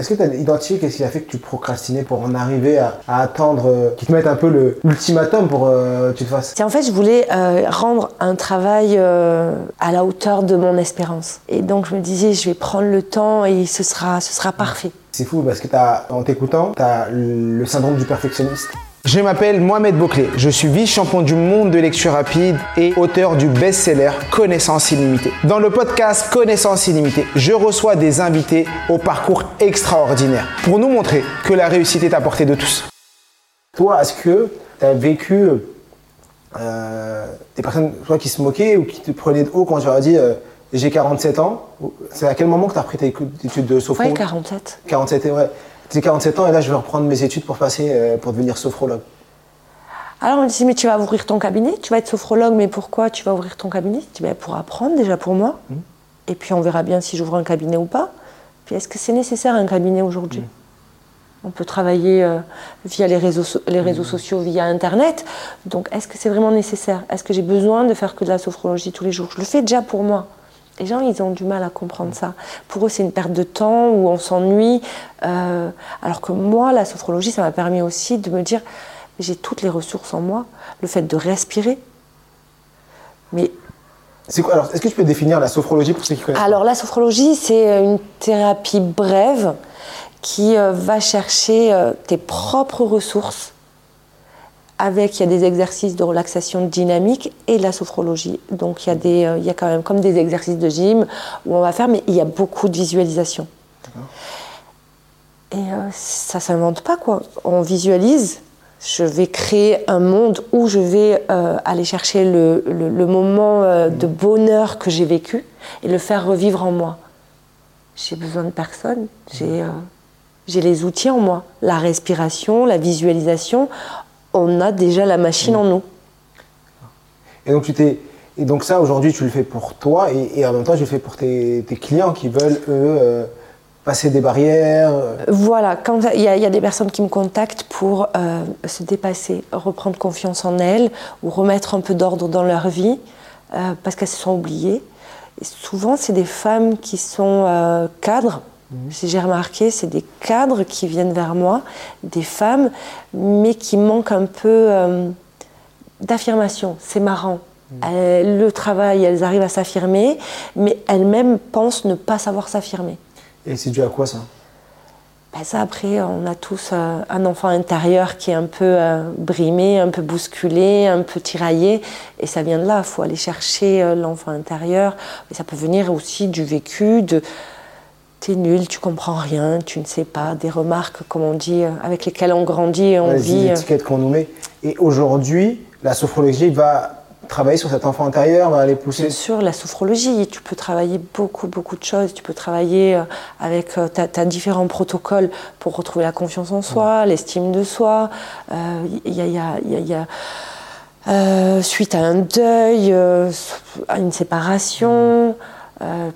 est-ce que tu as identifié qu'est-ce qui a fait que tu procrastinais pour en arriver à, attendre, euh, qu'ils te mettent un peu l'ultimatum pour que tu te fasses? En fait, je voulais rendre un travail à la hauteur de mon espérance. Et donc, je me disais, je vais prendre le temps et ce sera, ce sera parfait. C'est fou parce que as, en t'écoutant, tu as le syndrome du perfectionniste. Je m'appelle Mohamed Bouclé, je suis vice-champion du monde de lecture rapide et auteur du best-seller Connaissance illimitée. Dans le podcast Connaissance illimitée, je reçois des invités au parcours extraordinaire pour nous montrer que la réussite est à portée de tous. Toi, est-ce que tu as vécu euh, des personnes toi, qui se moquaient ou qui te prenaient de haut quand tu leur as dit euh, j'ai 47 ans? C'est à quel moment que tu as pris tes études de sophro? Oui, 47. 47, ouais. J'ai 47 ans et là, je vais reprendre mes études pour passer, euh, pour devenir sophrologue. Alors on me dit, mais tu vas ouvrir ton cabinet, tu vas être sophrologue, mais pourquoi tu vas ouvrir ton cabinet? Je dis, ben, pour apprendre déjà pour moi. Mmh. Et puis on verra bien si j'ouvre un cabinet ou pas. Puis est-ce que c'est nécessaire un cabinet aujourd'hui? Mmh. On peut travailler euh, via les réseaux, les réseaux mmh. sociaux, via Internet. Donc est-ce que c'est vraiment nécessaire? Est-ce que j'ai besoin de faire que de la sophrologie tous les jours? Je le fais déjà pour moi. Les gens, ils ont du mal à comprendre ça. Pour eux, c'est une perte de temps où on s'ennuie. Euh, alors que moi, la sophrologie, ça m'a permis aussi de me dire, j'ai toutes les ressources en moi. Le fait de respirer. Mais c'est quoi alors Est-ce que tu peux définir la sophrologie pour ceux qui connaissent Alors la sophrologie, c'est une thérapie brève qui euh, va chercher euh, tes propres ressources avec, il y a des exercices de relaxation dynamique et de la sophrologie. Donc il y, a des, euh, il y a quand même comme des exercices de gym où on va faire, mais il y a beaucoup de visualisation. Et euh, ça ne s'invente pas, quoi. On visualise. Je vais créer un monde où je vais euh, aller chercher le, le, moment de bonheur que j'ai vécu et le faire revivre en moi. J'ai besoin de personne. J'ai j'ai les outils en moi, la respiration, la visualisation on a déjà la machine en nous. Et donc, tu t'es, et donc ça, aujourd'hui, tu le fais pour toi et, en même temps, tu le fais pour tes, clients qui veulent, eux, euh, passer des barrières. Euh. Voilà, quand il y, a des personnes qui me contactent pour euh, se dépasser, reprendre confiance en elles ou remettre un peu d'ordre dans leur vie parce qu'elles se sont oubliées. Et souvent, c'est des femmes qui sont cadres si j'ai remarqué, c'est des cadres qui viennent vers moi, des femmes, mais qui manquent un peu euh, d'affirmation. C'est marrant. Mm. le travail, elles arrivent à s'affirmer, mais elles-mêmes pensent ne pas savoir s'affirmer. Et c'est dû à quoi ça? Ben ça, après, on a tous euh, un enfant intérieur qui est un peu euh, brimé, un peu bousculé, un peu tiraillé. Et ça vient de là. Il faut aller chercher l'enfant intérieur. Mais ça peut venir aussi du vécu, de, t'es nul, tu comprends rien, tu ne sais pas, des remarques, comme on dit, euh, avec lesquelles on grandit et on vit. Les euh. étiquettes qu'on nous met. Et aujourd'hui, la sophrologie va travailler sur cet enfant intérieur, va aller pousser. Bien sûr, la sophrologie, tu peux travailler beaucoup, beaucoup de choses. Tu peux travailler euh, avec, tu as, différents protocoles pour retrouver la confiance en soi, l'estime de soi. Il y a, y a, y a suite à un deuil, à une séparation,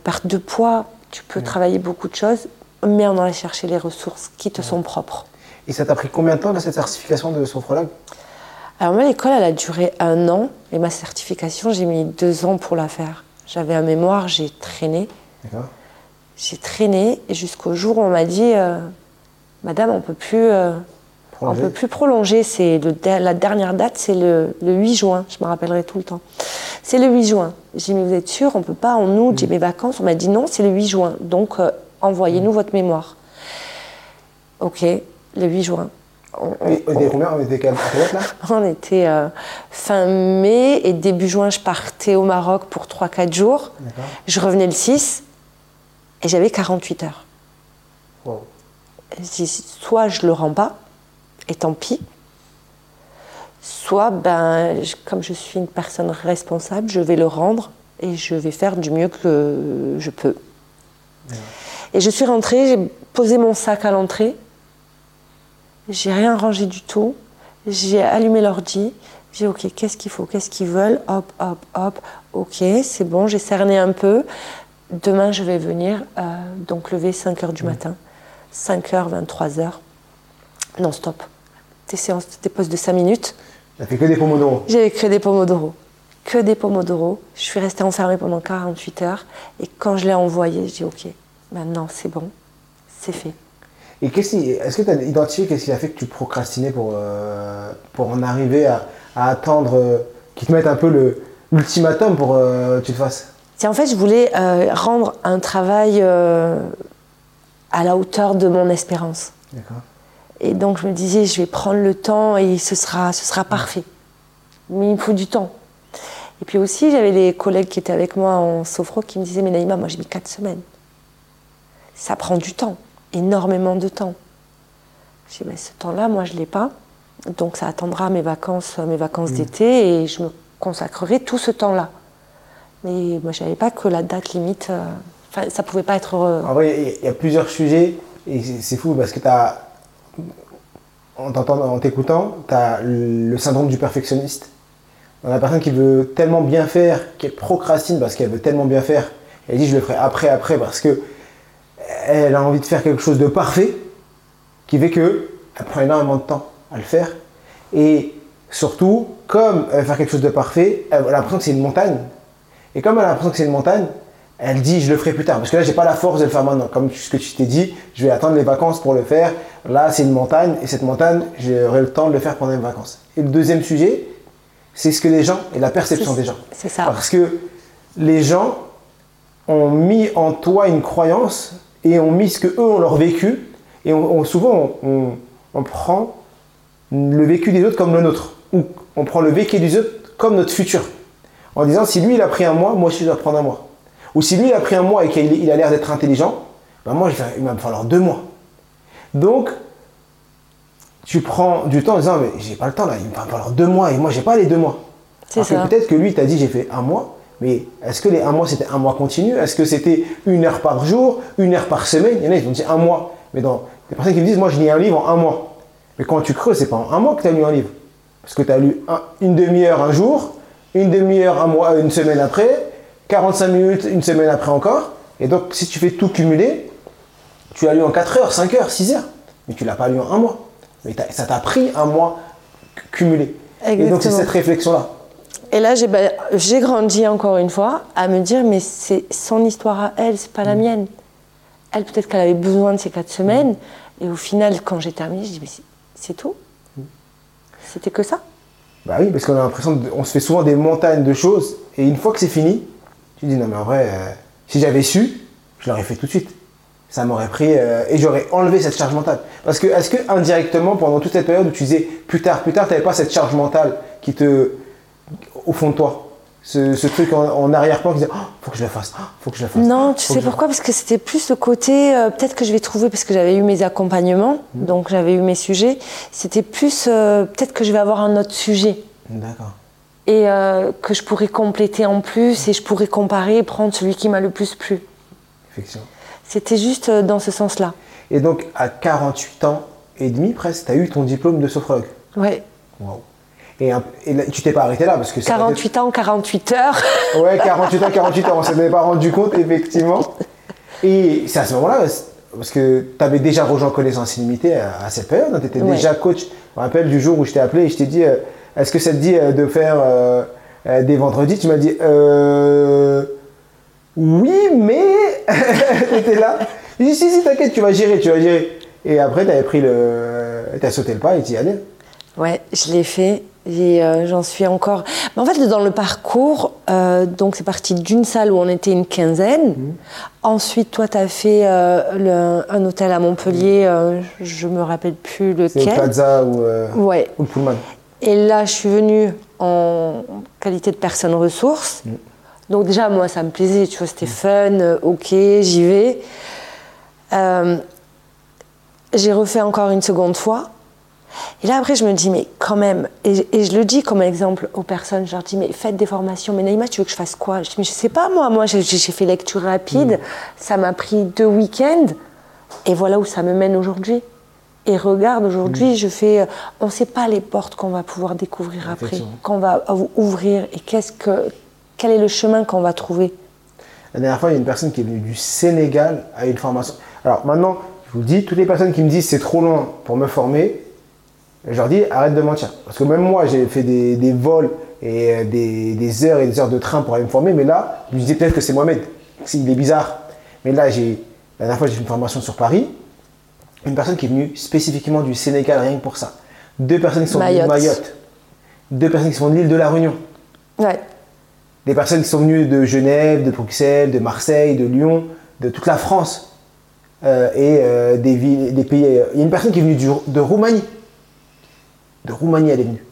perte de poids, tu peux travailler beaucoup de choses, mais en allant chercher les ressources qui te sont propres. Et ça t'a pris combien de temps, cette certification de sophrologue? Alors, moi, l'école, elle a duré un an, et ma certification, j'ai mis deux ans pour la faire. J'avais un mémoire, j'ai traîné. J'ai traîné jusqu'au jour où on m'a dit euh, Madame, on peut plus. Euh, on peut plus prolonger. C'est la dernière date, c'est le, 8 juin. Je me rappellerai tout le temps. C'est le 8 juin. J'ai dit, mais vous êtes sûr, on ne peut pas en août, j'ai mes vacances. On m'a dit non, c'est le 8 juin. Donc, euh, envoyez-nous mm. votre mémoire. Ok, le 8 juin. On, était combien On était quelle là On était euh, fin mai et début juin, je partais au Maroc pour 3-4 jours. Je revenais le 6 et j'avais 48 heures. Wow. soit je le rends pas, et tant pis. Soit, ben, comme je suis une personne responsable, je vais le rendre et je vais faire du mieux que je peux. Et je suis rentrée, j'ai posé mon sac à l'entrée, j'ai rien rangé du tout, j'ai allumé l'ordi, j'ai ok, qu'est-ce qu'il faut, qu'est-ce qu'ils veulent, hop, hop, hop, ok, c'est bon, j'ai cerné un peu. Demain, je vais venir, euh, donc lever 5 h du matin, 5 h, 23 tes séances, tes pauses de 5 minutes. J'ai fait que des pomodoro J'ai que des pomodoro. Que des pomodoro. Je suis restée enfermée pendant 48 heures. Et quand je l'ai envoyé, je dis OK, maintenant c'est bon, c'est fait. Et qu'est-ce est-ce que tu as identifié qu'est-ce qui a fait que tu procrastinais pour, euh, pour en arriver à, à attendre, euh, qu'ils te mettent un peu l'ultimatum pour euh, que tu le fasses? C'est en fait, je voulais euh, rendre un travail à la hauteur de mon espérance. D'accord. Et donc je me disais, je vais prendre le temps et ce sera, ce sera parfait. Mais il me faut du temps. Et puis aussi, j'avais des collègues qui étaient avec moi en sophro qui me disaient, mais Naïma, moi j'ai mis 4 semaines. Ça prend du temps, énormément de temps. Je dis, mais ce temps-là, moi je ne l'ai pas. Donc ça attendra mes vacances, mes vacances d'été et je me consacrerai tout ce temps-là. Mais moi je savais pas que la date limite, euh, ça pouvait pas être... euh, En vrai, il y y, a plusieurs sujets et c'est fou parce que tu as, en t'écoutant, tu as le syndrome du perfectionniste. Dans la personne qui veut tellement bien faire, qu'elle procrastine parce qu'elle veut tellement bien faire. Elle dit je le ferai après, après parce que elle a envie de faire quelque chose de parfait qui fait que elle prend énormément de temps à le faire. Et surtout, comme elle veut faire quelque chose de parfait, elle a l'impression que c'est une montagne. Et comme elle a l'impression que c'est une montagne, elle dit je le ferai plus tard. Parce que là, j'ai pas la force de le faire maintenant. Comme ce que tu t'es dit, je vais attendre les vacances pour le faire. Là, c'est une montagne. Et cette montagne, j'aurai le temps de le faire pendant les vacances. Et le deuxième sujet, c'est ce que les gens et la perception des gens. c'est ça. Parce que les gens ont mis en toi une croyance et ont mis ce que eux ont leur vécu. Et on, on- souvent, on, on- on prend le vécu des autres comme le nôtre. Ou on prend le vécu des autres comme notre futur. En disant, si lui, il a pris un mois, moi aussi, je dois prendre un mois. Ou si lui, il a pris un mois et qu'il il a l'air d'être intelligent, ben moi, il va me falloir deux mois. Donc, tu prends du temps en disant, mais j'ai pas le temps là, il va me falloir deux mois et moi, j'ai pas les deux mois. C'est ça. Peut-être que lui t'a dit, j'ai fait un mois, mais est-ce que les un mois, c'était un mois continu? Est-ce que c'était une heure par jour, une heure par semaine? Il y en a, ils ont dit un mois. Mais dans des personnes qui me disent, moi, je lis un livre en un mois. Mais quand tu creuses, c'est pas en un mois que tu as lu un livre. Parce que tu as lu un- une demi-heure un jour, une demi-heure un mois, une semaine après, 45 minutes une semaine après encore. Et donc, si tu fais tout cumuler, tu l'as lu en 4 heures, 5 heures, 6 heures. Mais tu l'as pas lu en un mois. Mais ça t'a pris un mois cumulé. Et donc, c'est cette réflexion-là. Et là, j'ai ben, j'ai grandi encore une fois à me dire, mais c'est son histoire à elle, c'est Mm. pas la mienne. Elle, peut-être qu'elle avait besoin de ces quatre semaines. Et au final, quand j'ai terminé, je dis, mais c'est- tout Mm. C'était que ça Bah oui, parce qu'on a l'impression, on se fait souvent des montagnes de choses, et une fois que c'est fini, tu dis non mais en vrai, euh, si j'avais su, je l'aurais fait tout de suite. Ça m'aurait pris, euh, et j'aurais enlevé cette charge mentale. Parce que, est-ce que indirectement, pendant toute cette période où tu disais plus tard, plus tard, tu n'avais pas cette charge mentale qui te, au fond de toi, ce, ce truc en, en arrière-plan qui disait, oh, faut que je le fasse, oh, faut que je le fasse. Non, tu sais pourquoi? Parce que c'était plus le côté, euh, peut-être que je vais trouver, parce que j'avais eu mes accompagnements, Mm. donc j'avais eu mes sujets, c'était plus, euh, peut-être que je vais avoir un autre sujet. D'accord. Et euh, que je pourrais compléter en plus et je pourrais comparer et prendre celui qui m'a le plus plu. Effectivement. C'était juste euh, dans ce sens-là. Et donc, à 48 ans et demi presque, tu as eu ton diplôme de sophrologue. Ouais. Wow. Et, et là, tu t'es pas arrêté là parce que ça aurait été- 48 ans, 48 heures. Ouais, 48 ans, 48 ans, on s'en est pas rendu compte, effectivement. Et c'est à ce moment-là, parce que tu avais déjà rejoint Connaissance Illimitée à, à cette période, tu étais Ouais. déjà coach. Je me rappelle du jour où je t'ai appelé et je t'ai dit euh, Est-ce que ça te dit euh, de faire euh, euh, des vendredis? Tu m'as dit euh, Oui, mais. tu étais là. J'ai dit Si, si, t'inquiète, tu vas gérer, tu vas gérer. Et après, tu avais pris le. Tu as sauté le pas et tu y allais. Ouais, je l'ai fait. Et euh, j'en suis encore. Mais en fait, dans le parcours, euh, donc c'est parti d'une salle où on était une quinzaine. Ensuite, toi, tu as fait euh, le- un hôtel à Montpellier, euh, je me rappelle plus C'est le lequel. Plaza ou, Ouais. ou le Pullman? Et là, je suis venue en qualité de personne ressource. Donc déjà, moi, ça me plaisait, tu vois, c'était fun, euh, ok, j'y vais. Euh, j'ai refait encore une seconde fois. Et là, après, je me dis, mais quand même, et, et je le dis comme exemple aux personnes, je leur dis, mais faites des formations. Mais Naïma, tu veux que je fasse quoi? Je dis, mais je sais pas, moi, moi, j'ai j'ai fait lecture rapide, ça m'a pris deux week-ends, et voilà où ça me mène aujourd'hui. Et regarde, aujourd'hui, je fais. euh, On ne sait pas les portes qu'on va pouvoir découvrir après, qu'on va ou- ouvrir, et qu'est-ce que, quel est le chemin qu'on va trouver. La dernière fois, il y a une personne qui est venue du Sénégal à une formation. Alors maintenant, je vous le dis, toutes les personnes qui me disent c'est trop loin pour me former, je leur dis arrête de mentir. Parce que même moi, j'ai fait des, des vols et euh, des, des heures et des heures de train pour aller me former, mais là, je me disais peut-être que c'est Mohamed. Il est bizarre. Mais là, j'ai, la dernière fois, j'ai fait une formation sur Paris une personne qui est venue spécifiquement du Sénégal rien que pour ça. Deux personnes qui sont venues de Mayotte. Deux personnes qui sont de l'île de la Réunion. Ouais. Des personnes qui sont venues de Genève, de Bruxelles, de Marseille, de Lyon, de toute la France. Euh, et euh, des, villes, des pays. Il y a une personne qui est venue du- de Roumanie. De Roumanie, elle est venue.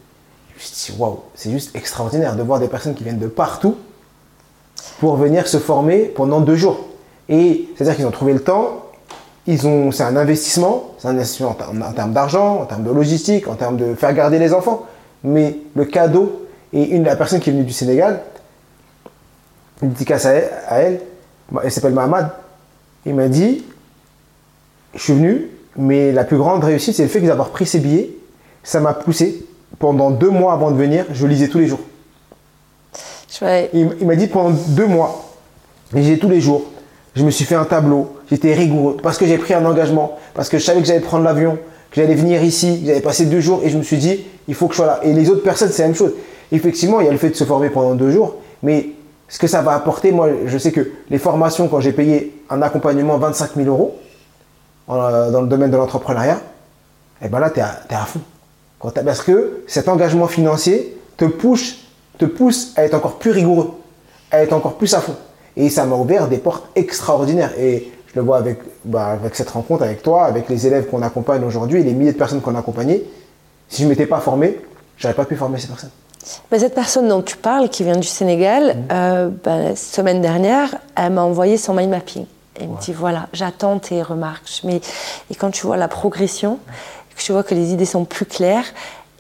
Je me suis dit, waouh, c'est juste extraordinaire de voir des personnes qui viennent de partout pour venir se former pendant deux jours. Et c'est-à-dire qu'ils ont trouvé le temps, ils ont, c'est un investissement, c'est un investissement en, termes- en termes d'argent, en termes de logistique, en termes de faire garder les enfants. Mais le cadeau, et une, la personne qui est venue du Sénégal, une dédicace à elle, à elle, elle s'appelle Mahamad, il m'a dit, je suis venu, mais la plus grande réussite, c'est le fait d'avoir pris ces billets. Ça m'a poussé. Pendant deux mois avant de venir, je lisais tous les jours. Je vais- Il, il m'a dit pendant deux mois, et j'ai tous les jours, je me suis fait un tableau, j'étais rigoureux, parce que j'ai pris un engagement, parce que je savais que j'allais prendre l'avion, que j'allais venir ici, que j'allais passer deux jours, et je me suis dit, il faut que je sois là. Et les autres personnes, c'est la même chose. Effectivement, il y a le fait de se former pendant deux jours, mais ce que ça va apporter, moi, je sais que les formations, quand j'ai payé un accompagnement 25 000 euros en- dans le domaine de l'entrepreneuriat, et ben là, tu es, à fond. Parce que cet engagement financier te pousse, te pousse à être encore plus rigoureux, à être encore plus à fond. Et ça m'a ouvert des portes extraordinaires. Et je le vois avec, bah, avec cette rencontre, avec toi, avec les élèves qu'on accompagne aujourd'hui et les milliers de personnes qu'on a accompagnées. Si je ne m'étais pas formé, j'aurais pas pu former ces personnes. Ben, cette personne dont tu parles, qui vient du Sénégal, euh, ben, la semaine dernière, elle m'a envoyé son mind mapping. Elle me dit voilà, j'attends tes remarques. Mais, et quand tu vois la progression, que tu vois que les idées sont plus claires,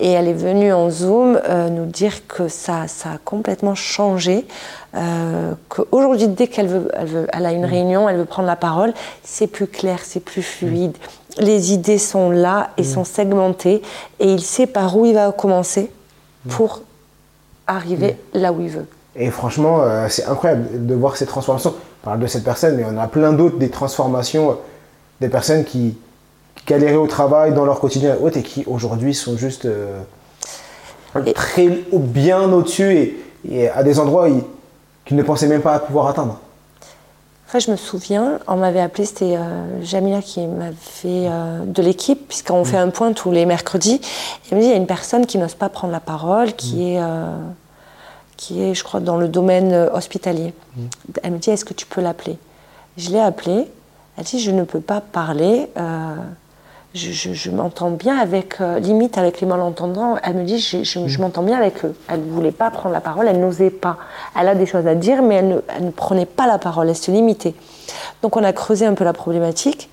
et elle est venue en Zoom euh, nous dire que ça, ça a complètement changé. Euh, Qu'aujourd'hui, dès qu'elle veut, elle veut, elle a une réunion, elle veut prendre la parole, c'est plus clair, c'est plus fluide. Les idées sont là et sont segmentées, et il sait par où il va commencer pour arriver là où il veut. Et franchement, euh, c'est incroyable de voir ces transformations. On parle de cette personne, mais on a plein d'autres, des transformations, des personnes qui, qui galéraient au travail, dans leur quotidien et autres, et qui aujourd'hui sont juste euh, très bien au-dessus et, et à des endroits qu'ils ne pensaient même pas pouvoir atteindre. Enfin, je me souviens, on m'avait appelé, c'était euh, Jamila qui m'avait fait euh, de l'équipe, puisqu'on fait un point tous les mercredis. Elle me dit il y a une personne qui n'ose pas prendre la parole, qui est, euh, qui est, je crois, dans le domaine hospitalier. Elle me dit est-ce que tu peux l'appeler? Je l'ai appelée. Elle dit je ne peux pas parler. euh, je, je- je m'entends bien avec, euh, limite avec les malentendants. Elle me dit, je, je- je m'entends bien avec eux. Elle ne voulait pas prendre la parole, elle n'osait pas. Elle a des choses à dire, mais elle ne, elle ne prenait pas la parole, elle se limitait. Donc on a creusé un peu la problématique.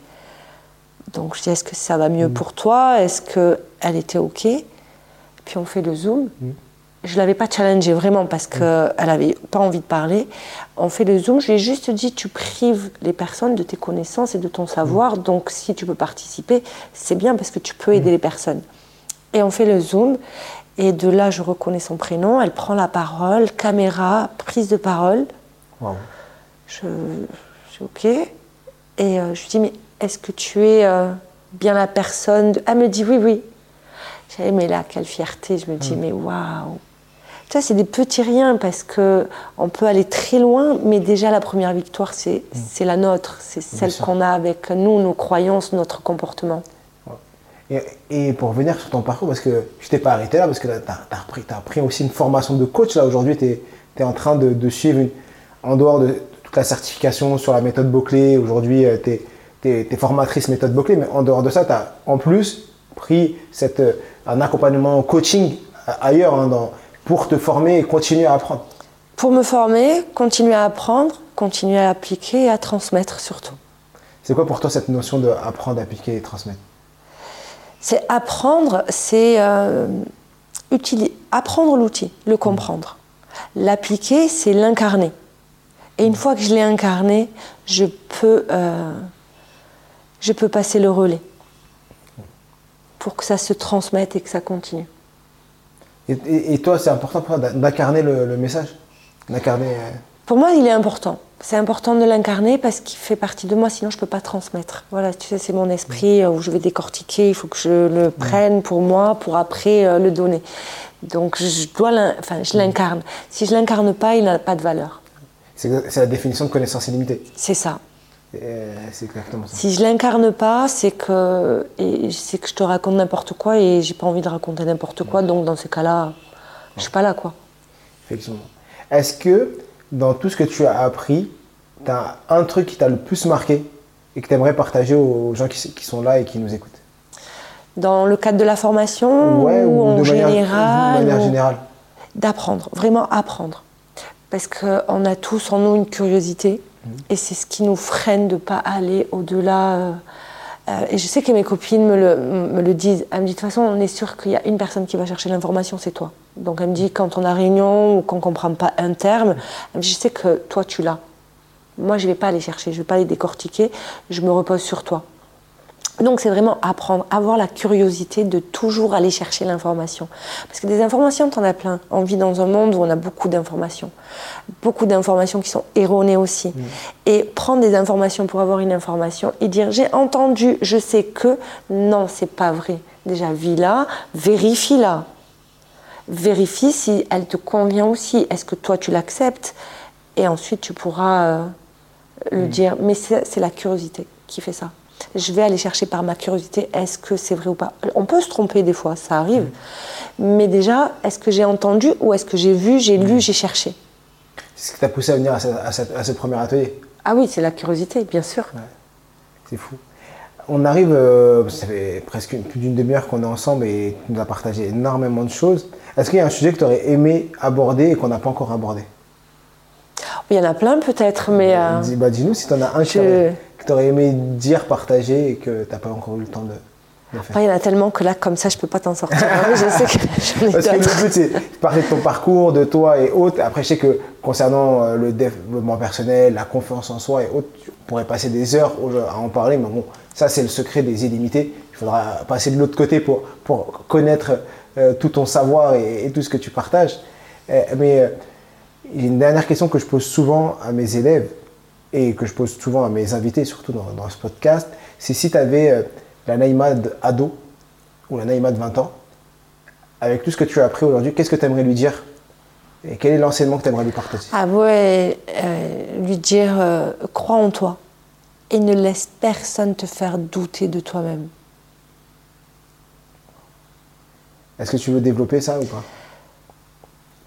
Donc je dis, est-ce que ça va mieux pour toi? Est-ce qu'elle était OK? Puis on fait le Zoom. Je ne l'avais pas challengée vraiment parce qu'elle n'avait pas envie de parler. On fait le Zoom, je lui ai juste dit, tu prives les personnes de tes connaissances et de ton savoir. Donc si tu peux participer, c'est bien parce que tu peux aider les personnes. Et on fait le Zoom. Et de là, je reconnais son prénom. Elle prend la parole, caméra, prise de parole. Waouh. Je, je suis OK. Et euh, je lui dis, mais est-ce que tu es euh, bien la personne de- Elle me dit, oui, oui. J'ai dit, mais là, quelle fierté. Je me dis, mais waouh. Vois, c'est des petits riens parce que on peut aller très loin, mais déjà la première victoire, c'est c'est la nôtre. C'est celle qu'on a avec nous, nos croyances, notre comportement. Et, et pour revenir sur ton parcours, parce que je t'ai pas arrêté là, parce que tu as, t'as pris aussi une formation de coach. Là, aujourd'hui, tu es, en train de, de suivre, une- en dehors de toute la certification sur la méthode Boclé, aujourd'hui, tu es, formatrice méthode Boclé, mais en dehors de ça, tu as en plus pris cette, euh, un accompagnement coaching euh, ailleurs hein, dans- pour te former et continuer à apprendre. Pour me former, continuer à apprendre, continuer à appliquer et à transmettre surtout. C'est quoi pour toi cette notion d'apprendre, appliquer et transmettre? C'est apprendre, c'est euh, apprendre l'outil, le comprendre. L'appliquer, c'est l'incarner. Et une fois que je l'ai incarné, je peux, euh, je peux passer le relais pour que ça se transmette et que ça continue. Et, et- et toi, c'est important pour toi d'incarner le, le message D'incarner. euh, Pour moi, il est important. C'est important de l'incarner parce qu'il fait partie de moi, sinon je ne peux pas transmettre. Voilà, tu sais, c'est mon esprit euh, où je vais décortiquer, il faut que je le prenne pour moi, pour après euh, le donner. Donc je dois enfin, je l'incarne. Si je l'incarne pas, il n'a pas de valeur. C'est la définition de connaissance illimitée. C'est ça. Euh, c'est exactement ça. Si je l'incarne pas, c'est que c'est que je te raconte n'importe quoi et j'ai pas envie de raconter n'importe quoi. Donc dans ces cas-là, je suis pas là quoi. Effectivement. Est-ce que dans tout ce que tu as appris, tu as un truc qui t'a le plus marqué et que tu aimerais partager aux gens qui, qui sont là et qui nous écoutent? Dans le cadre de la formation Ouais, ou, en de manière, général de manière ou- générale. D'apprendre, vraiment apprendre. Parce qu'on a tous en nous une curiosité et c'est ce qui nous freine de ne pas aller au-delà. euh, euh, et je sais que mes copines me le, disent. Elles me disent de toute façon, on est sûr qu'il y a une personne qui va chercher l'information, c'est toi. Donc elle me dit quand on a réunion ou qu'on ne comprend pas un terme, je sais que toi tu l'as. Moi je ne vais pas aller chercher, je ne vais pas les décortiquer, je me repose sur toi. Donc c'est vraiment apprendre, avoir la curiosité de toujours aller chercher l'information. Parce que des informations, tu en as plein. On vit dans un monde où on a beaucoup d'informations. Beaucoup d'informations qui sont erronées aussi. Et prendre des informations pour avoir une information et dire j'ai entendu, je sais que, non, c'est pas vrai. Déjà, vis-la, vérifie-la. Vérifie si elle te convient aussi. Est-ce que toi tu l'acceptes? Et ensuite tu pourras euh, le dire. Mais c'est la curiosité qui fait ça. Je vais aller chercher par ma curiosité, est-ce que c'est vrai ou pas? On peut se tromper des fois, ça arrive. Mais déjà, est-ce que j'ai entendu ou est-ce que j'ai vu, j'ai lu, j'ai cherché? C'est ce qui t'a poussé à venir à, ce- à cette- à ce premier atelier? Ah oui, c'est la curiosité, bien sûr. C'est fou. On arrive, euh, ça fait presque une- plus d'une demi-heure qu'on est ensemble et tu nous as partagé énormément de choses. Est-ce qu'il y a un sujet que tu aurais aimé aborder et qu'on n'a pas encore abordé? Il y en a plein peut-être, mais euh, Dis- bah, Dis-nous si tu en as un je- qui aurait- que tu aurais aimé dire, partager et que tu n'as pas encore eu le temps de, après, il y en a tellement que là, comme ça, je peux pas t'en sortir. Ah je sais que j'en ai Parce que le but, c'est de parler de ton parcours, de toi et autres. Après, je sais que concernant euh, le développement personnel, la confiance en soi et autres, tu pourrais passer des heures à en parler. Mais bon, ça, c'est le secret des illimités. Il faudra passer de l'autre côté pour, pour connaître euh, tout ton savoir et, et tout ce que tu partages. Euh, mais euh, il y a une dernière question que je pose souvent à mes élèves et que je pose souvent à mes invités, surtout dans, dans ce podcast, c'est si tu avais la Naïma de ado ou la Naïma de 20 ans, avec tout ce que tu as appris aujourd'hui, qu'est-ce que tu aimerais lui dire? Et quel est l'enseignement que tu aimerais lui partager Ah ouais, euh, lui dire euh, crois en toi et ne laisse personne te faire douter de toi-même. Est-ce que tu veux développer ça ou pas?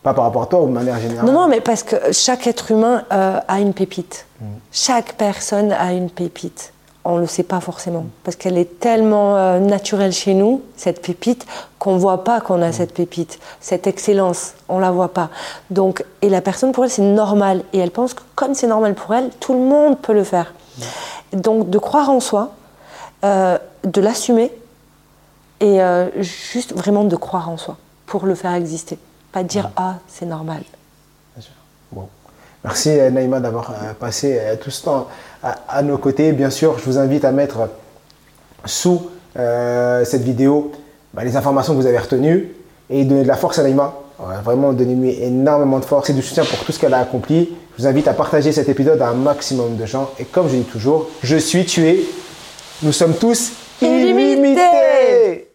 Pas par rapport à toi ou de manière générale Non, non, mais parce que chaque être humain euh, a une pépite. Chaque personne a une pépite. On ne le sait pas forcément. Parce qu'elle est tellement euh, naturelle chez nous, cette pépite, qu'on ne voit pas qu'on a cette pépite. Cette excellence, on ne la voit pas. Donc, et la personne, pour elle, c'est normal. Et elle pense que comme c'est normal pour elle, tout le monde peut le faire. Donc, de croire en soi, euh, de l'assumer et juste vraiment de croire en soi pour le faire exister. Pas dire ah, c'est normal. Bien sûr. Bon. Merci euh, Naïma d'avoir euh, passé euh, tout ce temps à, à nos côtés. Bien sûr, je vous invite à mettre sous euh, cette vidéo bah, les informations que vous avez retenues et donner de la force à Naïma. Vraiment, donnez-lui énormément de force et de soutien pour tout ce qu'elle a accompli. Je vous invite à partager cet épisode à un maximum de gens. Et comme je dis toujours, je suis tué. Nous sommes tous Illimités. illimités.